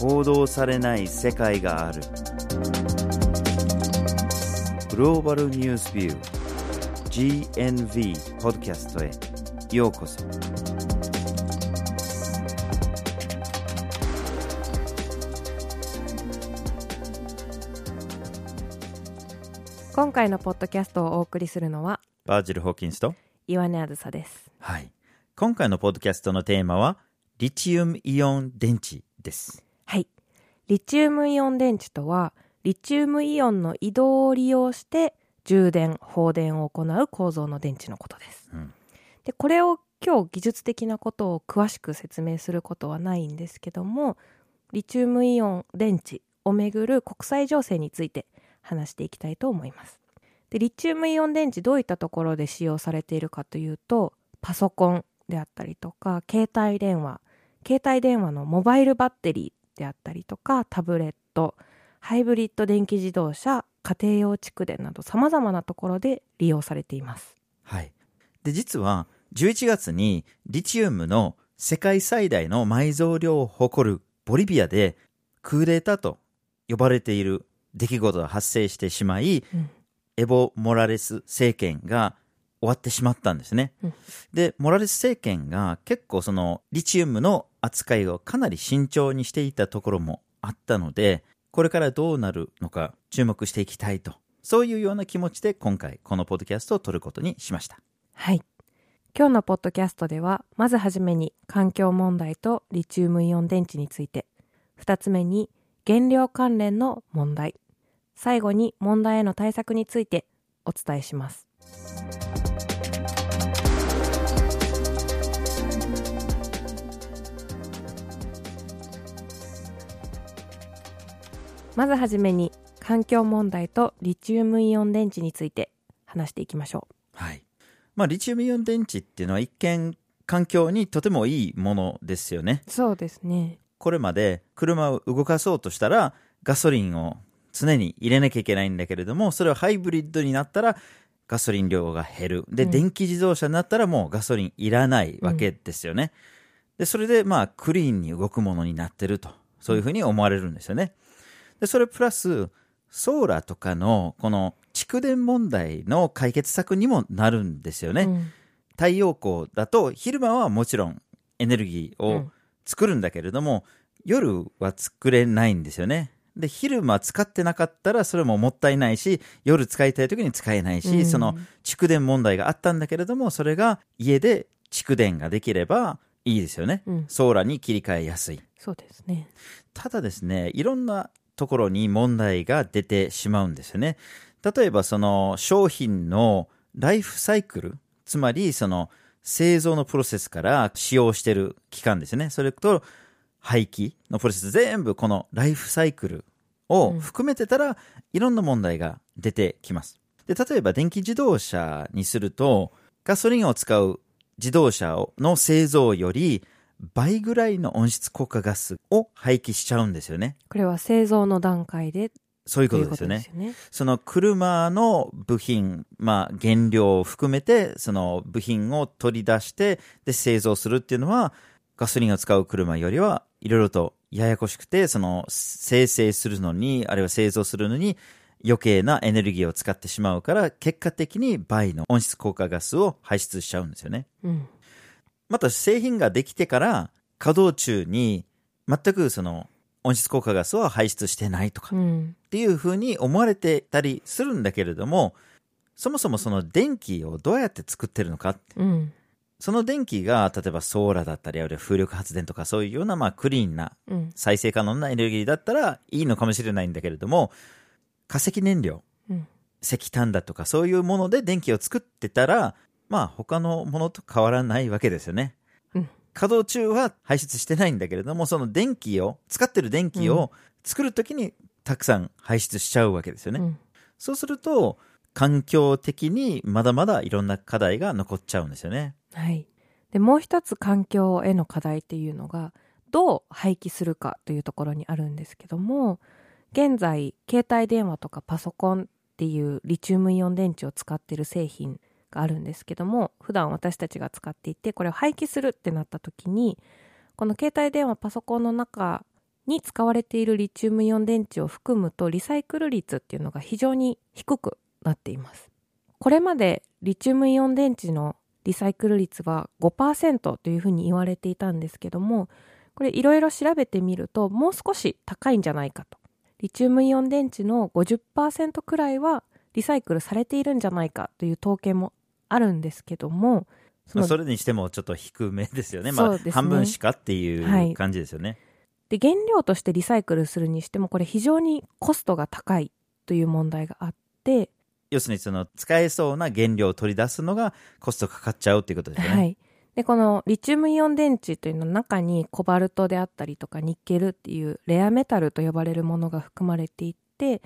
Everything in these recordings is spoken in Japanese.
報道されない世界がある。グローバルニュースビュー GNV ポッドキャストへようこそ。今回のポッドキャストをお送りするのはバージル・ホーキンスと岩根あずさです。はい。今回のポッドキャストのテーマはリチウムイオン電池ですはい。リチウムイオン電池とはリチウムイオンの移動を利用して充電放電を行う構造の電池のことです、うん。でこれを今日技術的なことを詳しく説明することはないんですけどもリチウムイオン電池をめぐる国際情勢について話していきたいと思います。でリチウムイオン電池どういったところで使用されているかというとパソコンであったりとか携帯電話。携帯電話のモバイルバッテリーであったりとかタブレットハイブリッド電気自動車家庭用蓄電などさまざまなところで利用されています。はい。で実は11月にリチウムの世界最大の埋蔵量を誇るボリビアでクーデターと呼ばれている出来事が発生してしまい、うん。エボ・モラレス政権が終わってしまったんですね。うん。で、モラレス政権が結構そのリチウムの扱いをかなり慎重にしていたところもあったので、これからどうなるのか注目していきたいと。そういうような気持ちで今回このポッドキャストを撮ることにしました。はい今日のポッドキャストではまずはじめに環境問題とリチウムイオン電池について2つ目に原料関連の問題最後に問題への対策についてお伝えしますまずはじめに環境問題とリチウムイオン電池について話していきましょうはい。まあ、リチウムイオン電池っていうのは一見環境にとてもいいものですよね。そうですねこれまで車を動かそうとしたらガソリンを常に入れなきゃいけないんだけれども、それをハイブリッドになったらガソリン量が減る。で、うん電気自動車になったらもうガソリンいらないわけですよね。で、それでまあクリーンに動くものになってると。そういうふうに思われるんですよね。で、それプラス、ソーラーとかのこの蓄電問題の解決策にもなるんですよね。うん太陽光だと昼間はもちろんエネルギーをうん作るんだけれども、夜は作れないんですよね。で、昼間使ってなかったらそれももったいないし、夜使いたい時に使えないし、うんその蓄電問題があったんだけれども、それが家で蓄電ができればいいですよね。うんソーラーに切り替えやすい。そうですねただですね、いろんなところに問題が出てしまうんですよね。例えばその商品のライフサイクル、つまりその製造のプロセスから使用してる期間ですね。それと廃棄のプロセス全部このライフサイクルを含めてたらいろんな問題が出てきます。で、例えば電気自動車にするとガソリンを使う自動車の製造より倍ぐらいの温室効果ガスを排気しちゃうんですよね。これは製造の段階でそういうということですよね。よね。その車の部品、まあ原料を含めて、その部品を取り出して、で製造するっていうのは、ガソリンを使う車よりはいろいろとややこしくて、その生成するのに、あるいは製造するのに余計なエネルギーを使ってしまうから、結果的に倍の温室効果ガスを排出しちゃうんですよね。うん。また製品ができてから稼働中に全くその温室効果ガスは排出してないとかうん。っていうふうに思われてたりするんだけれども、そもそもその電気をどうやって作ってるのかってうん。その電気が例えばソーラーだったりあるいは風力発電とかそういうようなまあクリーンなうん。再生可能なエネルギーだったらいいのかもしれないんだけれども化石燃料うん。石炭だとかそういうもので電気を作ってたらまあ他のものと変わらないわけですよね。うん稼働中は排出してないんだけれどもその電気を使ってる電気を作るときにたくさん排出しちゃうわけですよね。うん。そうすると環境的にまだまだいろんな課題が残っちゃうんですよね。はい。で、もう一つ環境への課題っていうのが、どう廃棄するかというところにあるんですけども、現在、携帯電話とかパソコンっていうリチウムイオン電池を使っている製品があるんですけども、普段私たちが使っていて、これを廃棄するってなった時に、この携帯電話、パソコンの中に使われているリチウムイオン電池を含むとリサイクル率っていうのが非常に低くなっています。これまでリチウムイオン電池のリサイクル率は5%というふうに言われていたんですけども、これいろいろ調べてみるともう少し高いんじゃないかと。リチウムイオン電池の50%くらいはリサイクルされているんじゃないかという統計もあるんですけども、そのまあそれにしてもちょっと低めですよね。まあ半分しかってはいいう感じですよね。で原料としてリサイクルするにしてもこれ非常にコストが高いという問題があって、要するにその使えそうな原料を取り出すのがコストかかっちゃうっていうことですよね。はい、でこのリチウムイオン電池というのの中にコバルトであったりとかニッケルっていうレアメタルと呼ばれるものが含まれていて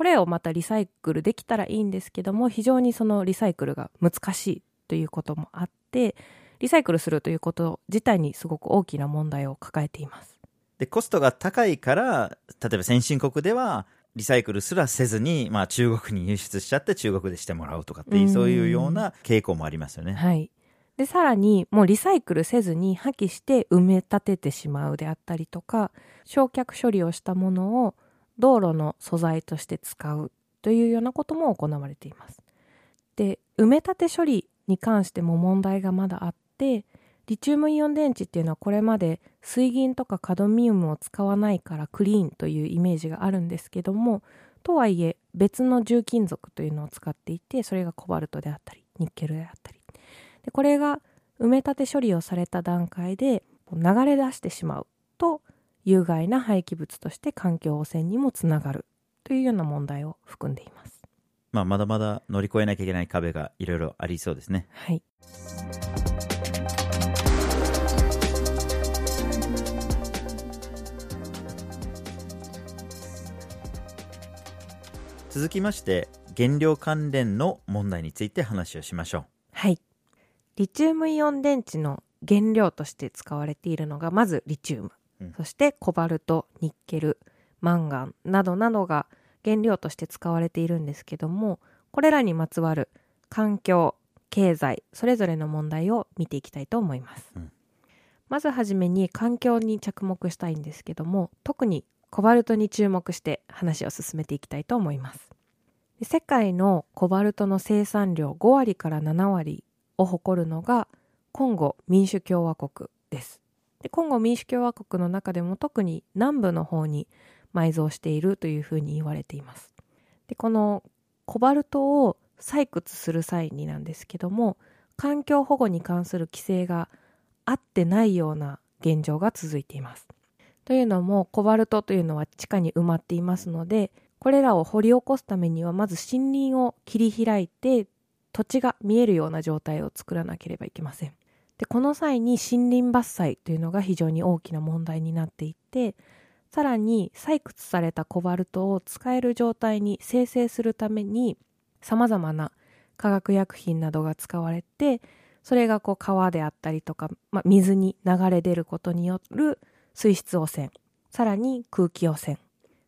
これをまたリサイクルできたらいいんですけども非常にそのリサイクルが難しいということもあってリサイクルするということ自体にすごく大きな問題を抱えています。で、コストが高いから、例えば先進国では、リサイクルすらせずに、まあ中国に輸出しちゃって中国でしてもらうとかっていう、うんそういうような傾向もありますよね。はい。で、さらに、もうリサイクルせずに破棄して埋め立ててしまうであったりとか、焼却処理をしたものを道路の素材として使うというようなことも行われています。で、埋め立て処理に関しても問題がまだあって、リチウムイオン電池っていうのはこれまで水銀とかカドミウムを使わないからクリーンというイメージがあるんですけどもとはいえ別の重金属というのを使っていてそれがコバルトであったりニッケルであったりでこれが埋め立て処理をされた段階で流れ出してしまうと有害な廃棄物として環境汚染にもつながるというような問題を含んでいます。まあまだまだ乗り越えなきゃいけない壁がいろいろありそうですね。はい、続きまして、原料関連の問題について話をしましょはい、リチウムイオン電池の原料として使われているのがまずリチウム、うん。そしてコバルトニッケルマンガンなどなどが原料として使われているんですけどもこれらにまつわる環境経済それぞれの問題を見ていきたいと思います、うん。まずはじめに環境に着目したいんですけども特にコバルトに注目して話を進めていきたいと思います。で世界のコバルトの生産量5割から7割を誇るのがコンゴ民主共和国ですでコンゴ民主共和国の中でも特に南部の方に埋蔵しているというふうに言われています。でこのコバルトを採掘する際になんですけども環境保護に関する規制が合ってないような現状が続いています。というのもコバルトというのは地下に埋まっていますのでこれらを掘り起こすためにはまず森林を切り開いて土地が見えるような状態を作らなければいけません。でこの際に森林伐採というのが非常に大きな問題になっていてさらに採掘されたコバルトを使える状態に生成するためにさまざまな化学薬品などが使われてそれがこう川であったりとか、まあ、水に流れ出ることによる水質汚染さらに空気汚染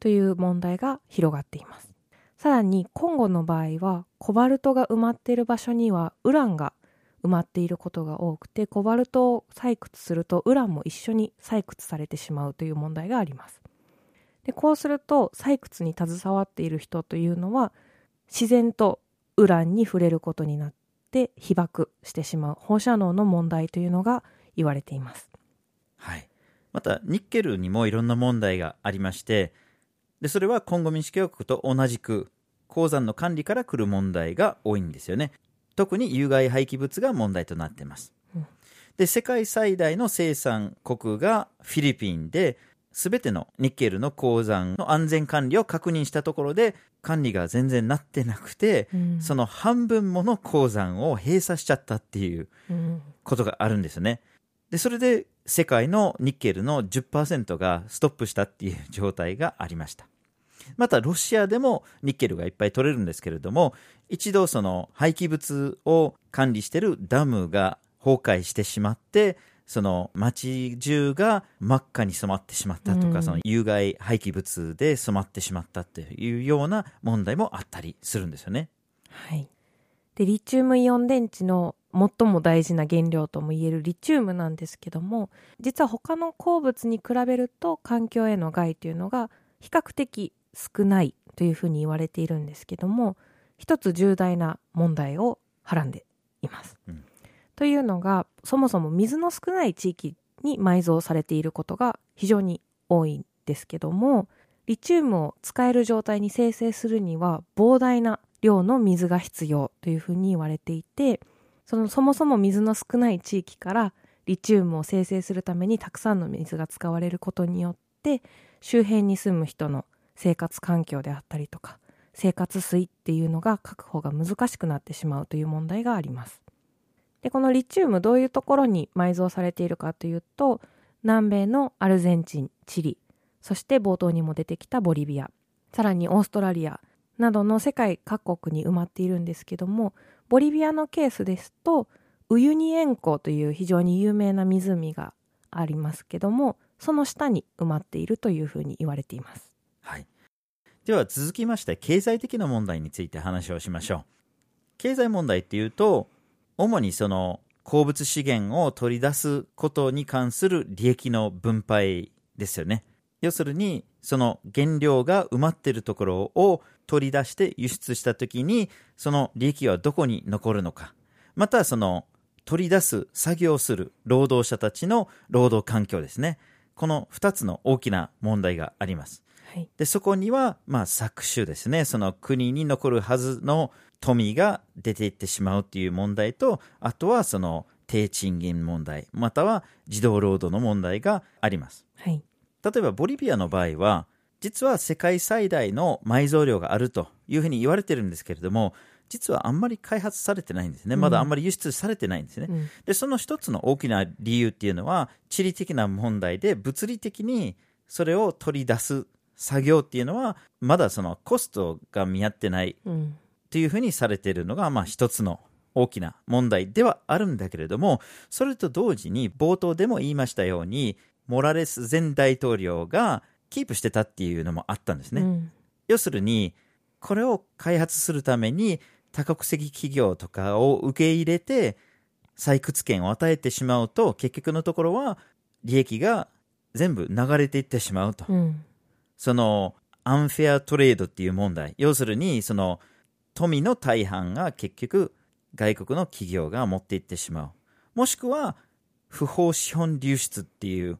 という問題が広がっています。さらにコンゴの場合はコバルトが埋まっている場所にはウランが埋まっていることが多くてコバルトを採掘するとウランも一緒に採掘されてしまうという問題がありますでこうすると採掘に携わっている人というのは自然とウランに触れることになって被爆してしまう放射能の問題というのが言われていますはい。また、ニッケルにもいろんな問題がありまして、で、それはコンゴ民主共和国と同じく、鉱山の管理から来る問題が多いんですよね。特に有害廃棄物が問題となっています。うんで、世界最大の生産国がフィリピンで、すべてのニッケルの鉱山の安全管理を確認したところで、管理が全然なってなくて、うんその半分もの鉱山を閉鎖しちゃったっていううんことがあるんですよね。で、それで世界のニッケルの10%がストップしたっていう状態がありました。また、ロシアでもニッケルがいっぱい取れるんですけれども、一度その廃棄物を管理してるダムが崩壊してしまって、その街中が真っ赤に染まってしまったとか、うんその有害廃棄物で染まってしまったっていうような問題もあったりするんですよね。はい、でリチウムイオン電池の最も大事な原料ともいえるリチウムなんですけども実は他の鉱物に比べると環境への害というのが比較的少ないというふうに言われているんですけども一つ重大な問題をはらんでいます。うんというのがそもそも水の少ない地域に埋蔵されていることが非常に多いんですけどもリチウムを使える状態に生成するには膨大な量の水が必要というふうに言われていてそのそもそも水の少ない地域からリチウムを生成するためにたくさんの水が使われることによって周辺に住む人の生活環境であったりとか生活水っていうのが確保が難しくなってしまうという問題があります。でこのリチウムどういうところに埋蔵されているかというと南米のアルゼンチンチリそして冒頭にも出てきたボリビアさらにオーストラリアなどの世界各国に埋まっているんですけどもボリビアのケースですとウユニ塩湖という非常に有名な湖がありますけどもその下に埋まっているというふうに言われています。はい。では続きまして、経済的な問題について話をしましょう。経済問題っていうと、主にその鉱物資源を取り出すことに関する利益の分配ですよね。要するに、その原料が埋まってるところを取り出して輸出したときに、その利益はどこに残るのか。また、その取り出す、作業する労働者たちの労働環境ですね。この2つの大きな問題があります。はい、で、そこには、まあ、搾取ですね。その国に残るはずの富が出ていってしまうっていう問題と、あとはその低賃金問題、または児童労働の問題があります。はい、例えばボリビアの場合は、実は世界最大の埋蔵量があるというふうに言われてるんですけれども、実はあんまり開発されてないんですね。まだあんまり輸出されてないんですね。うんで、その一つの大きな理由っていうのは、地理的な問題で物理的にそれを取り出す作業っていうのは、まだそのコストが見合ってないうんというふうにされているのが、まあ一つの大きな問題ではあるんだけれども、それと同時に冒頭でも言いましたように、モラレス前大統領がキープしてたっていうのもあったんですね。うん要するに、これを開発するために多国籍企業とかを受け入れて採掘権を与えてしまうと、結局のところは利益が全部流れていってしまうと。うんそのアンフェアトレードっていう問題。要するに、その富の大半が結局外国の企業が持っていってしまう。もしくは不法資本流出っていう、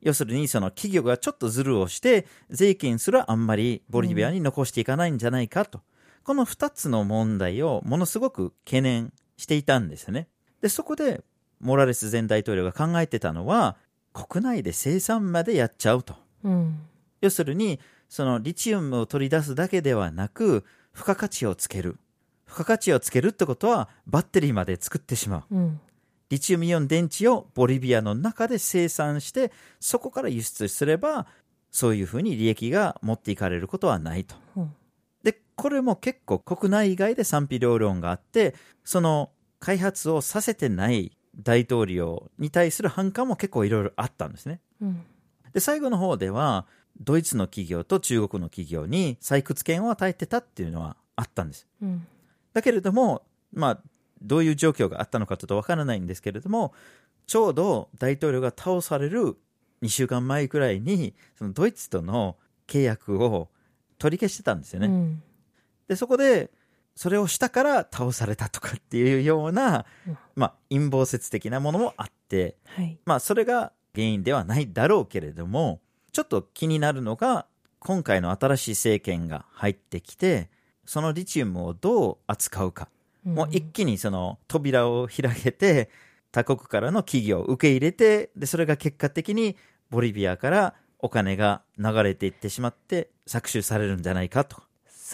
要するにその企業がちょっとズルをして税金すらあんまりボリビアに残していかないんじゃないかと。この二つの問題をものすごく懸念していたんですよね。で、そこでモラレス前大統領が考えてたのは国内で生産までやっちゃうと。うん要するに、そのリチウムを取り出すだけではなく、付加価値をつける。付加価値をつけるってことは、バッテリーまで作ってしまう。うんリチウムイオン電池をボリビアの中で生産して、そこから輸出すれば、そういうふうに利益が持っていかれることはないと。うんで、これも結構国内外で賛否両論があって、その開発をさせてない大統領に対する反感も結構いろいろあったんですね。うんで、最後の方では、ドイツの企業と中国の企業に採掘権を与えてたっていうのはあったんです。うんだけれども、まあ、どういう状況があったのかちょっとわからないんですけれども、ちょうど大統領が倒される2週間前くらいに、そのドイツとの契約を取り消してたんですよね。うんで、そこで、それをしたから倒されたとかっていうような、うんまあ、陰謀説的なものもあって、はいまあ、それが原因ではないだろうけれども、ちょっと気になるのが、今回の新しい政権が入ってきて、そのリチウムをどう扱うか。もう一気にその扉を開けて、他国からの企業を受け入れて、で、それが結果的にボリビアからお金が流れていってしまって搾取されるんじゃないかと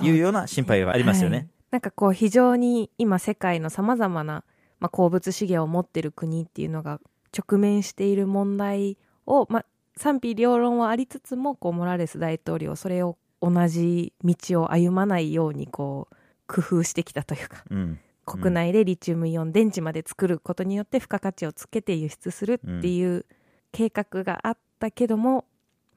いうような心配はありますよね。はいなんかこう非常に今世界のさまざまな、まあ、鉱物資源を持ってる国っていうのが直面している問題を、まあ、賛否両論はありつつもこうモラレス大統領それを同じ道を歩まないようにこう工夫してきたというかうん。国内でリチウムイオン電池まで作ることによって付加価値をつけて輸出するっていう計画があったけども、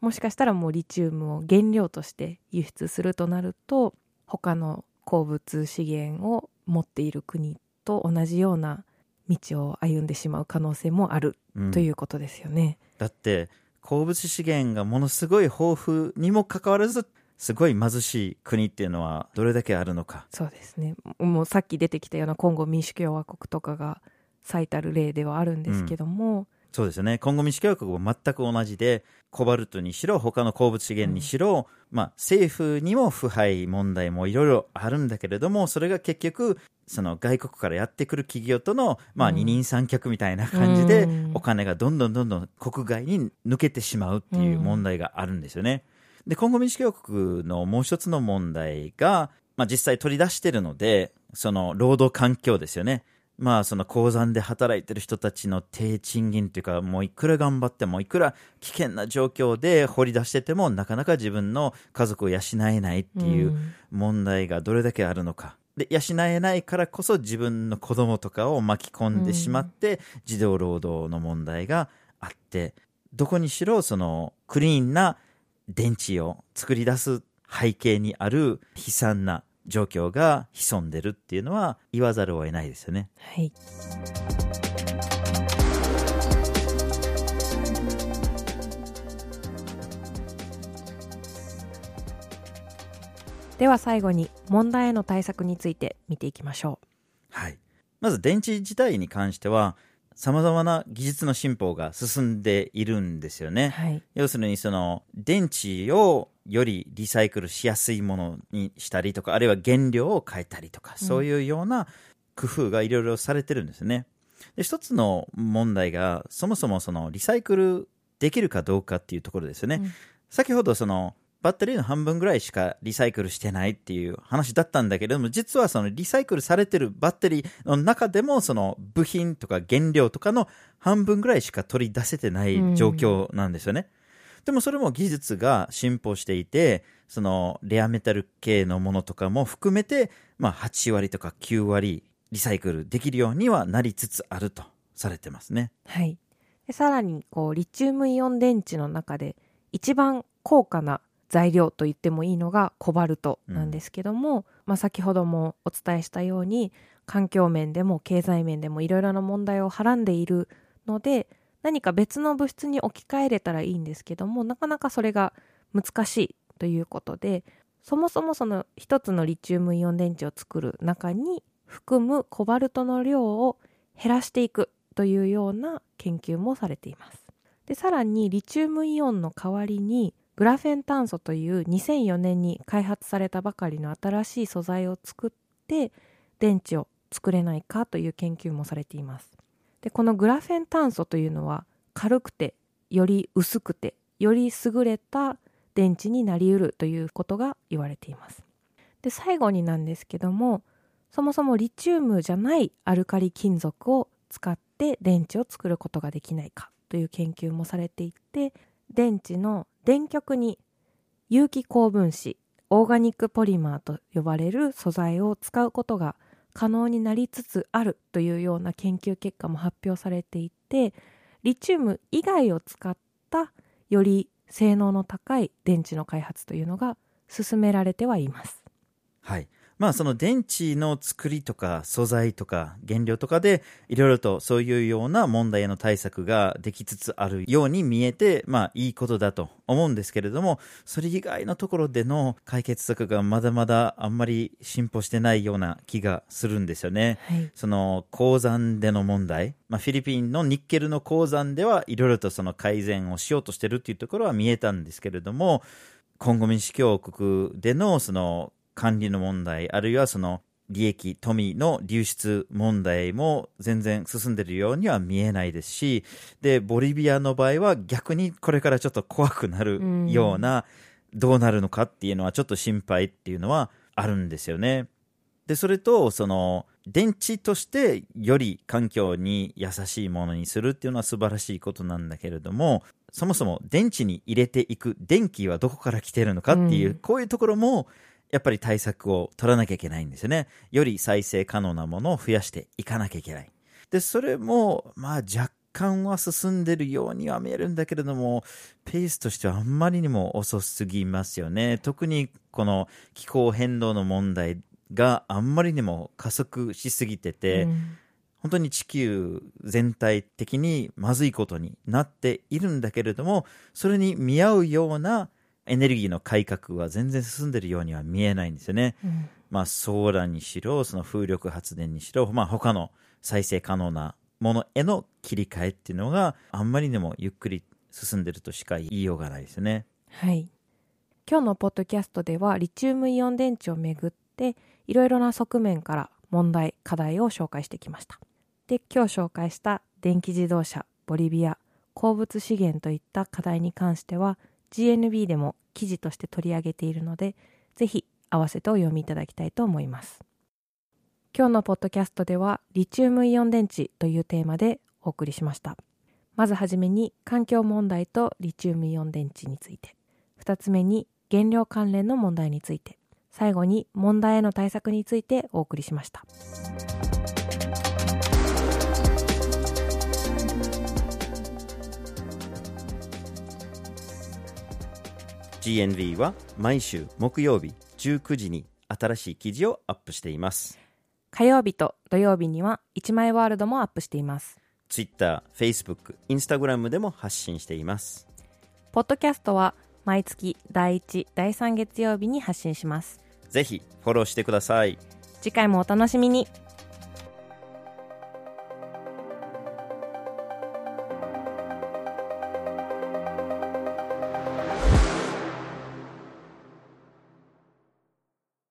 もしかしたらもうリチウムを原料として輸出するとなると他の鉱物資源を持っている国と同じような道を歩んでしまう可能性もあるうんということですよね。だって鉱物資源がものすごい豊富にもかかわらずすごい貧しい国っていうのはどれだけあるのかそうですね。もうさっき出てきたようなコンゴ民主共和国とかが最たる例ではあるんですけども、そうですよね今後民主共和国も全く同じでコバルトにしろ他の鉱物資源にしろ、まあ、政府にも腐敗問題もいろいろあるんだけれどもそれが結局その外国からやってくる企業との、まあ、うん二人三脚みたいな感じで、うんお金がどんどんどんどん国外に抜けてしまうっていう問題があるんですよね。で、今後民主共和国のもう一つの問題が、まあ実際取り出してるので、その労働環境ですよね。まあその鉱山で働いてる人たちの低賃金というか、もういくら頑張っても、いくら危険な状況で掘り出してても、なかなか自分の家族を養えないっていううん問題がどれだけあるのか。で、養えないからこそ自分の子供とかを巻き込んでしまって、児童労働の問題があって、どこにしろそのクリーンな電池を作り出す背景にある悲惨な状況が潜んでるっていうのは言わざるを得ないですよね。はい。では最後に問題への対策について見ていきましょはい。まず電池自体に関しては、様々な技術の進歩が進んでいるんですよう。ね。はい。要するにその電池をよりリサイクルしやすいものにしたりとかあるいは原料を変えたりとか、うんそういうような工夫がいろいろされてるんですねで一つの問題がそもそもそのリサイクルできるかどうかっていうところですよね、うん先ほどそのバッテリーの半分ぐらいしかリサイクルしてないっていう話だったんだけれども実はそのリサイクルされてるバッテリーの中でもその部品とか原料とかの半分ぐらいしか取り出せてない状況なんですよね、でもそれも技術が進歩していて、そのレアメタル系のものとかも含めて、まあ8割とか9割リサイクルできるようにはなりつつあるとされてますね。はい。でさらにこうリチウムイオン電池の中で一番高価な材料と言ってもいいのがコバルトなんですけども、まあ、先ほどもお伝えしたように環境面でも経済面でもいろいろな問題をはらんでいるので何か別の物質に置き換えれたらいいんですけどもなかなかそれが難しいということでそもそもその一つのリチウムイオン電池を作る中に含むコバルトの量を減らしていくというような研究もされています。でさらにリチウムイオンの代わりにグラフェン炭素という2004年に開発されたばかりの新しい素材を作って電池を作れないかという研究もされています。でこのグラフェン炭素というのは軽くてより薄くてより優れた電池になりうるということが言われています。で最後になんですけどもそもそもリチウムじゃないアルカリ金属を使って電池を作ることができないかという研究もされていて電池の電極に有機高分子オーガニックポリマーと呼ばれる素材を使うことが可能になりつつあるというような研究結果も発表されていてリチウム以外を使ったより性能の高い電池の開発というのが進められてはいます。はい。まあその電池の作りとか素材とか原料とかでいろいろとそういうような問題への対策ができつつあるように見えてまあいいことだと思うんですけれどもそれ以外のところでの解決策がまだまだあんまり進歩してないような気がするんですよね。はい、その鉱山での問題、まあ、フィリピンのニッケルの鉱山ではいろいろとその改善をしようとしてるっていうところは見えたんですけれどもコンゴ民主共和国でのその管理の問題あるいはその利益富の流出問題も全然進んでいるようには見えないですしでボリビアの場合は逆にこれからちょっと怖くなるような、どうなるのかっていうのはちょっと心配っていうのはあるんですよね。でそれとその電池としてより環境に優しいものにするっていうのは素晴らしいことなんだけれどもそもそも電池に入れていく電気はどこから来てるのかっていう、うんこういうところもやっぱり対策を取らなきゃいけないんですよね。より再生可能なものを増やしていかなきゃいけない。で、それも、まあ若干は進んでるようには見えるんだけれども、ペースとしてはあんまりにも遅すぎますよね。特にこの気候変動の問題があんまりにも加速しすぎてて、うん本当に地球全体的にまずいことになっているんだけれども、それに見合うようなエネルギーの改革は全然進んでるようには見えないんですよね。うんまあ、ソーラーにしろ、その風力発電にしろ、まあ、他の再生可能なものへの切り替えっていうのがあんまりにもゆっくり進んでるとしか言いようがないですよね。はい。今日のポッドキャストではリチウムイオン電池をめぐっていろいろな側面から問題課題を紹介してきましたで今日紹介した電気自動車ボリビア鉱物資源といった課題に関しては GNB でも記事として取り上げているのでぜひ合わせてお読みいただきたいと思います。今日のポッドキャストではリチウムイオン電池というテーマでお送りしました。まずはじめに環境問題とリチウムイオン電池について。2つ目に原料関連の問題について。最後に問題への対策についてお送りしました。GNV は毎週木曜日19時に新しい記事をアップしています。火曜日と土曜日には1枚ワールドもアップしています。Twitter、Facebook、Instagram でも発信しています。ポッドキャストは毎月第1、第3月曜日に発信します。ぜひフォローしてください。次回もお楽しみに。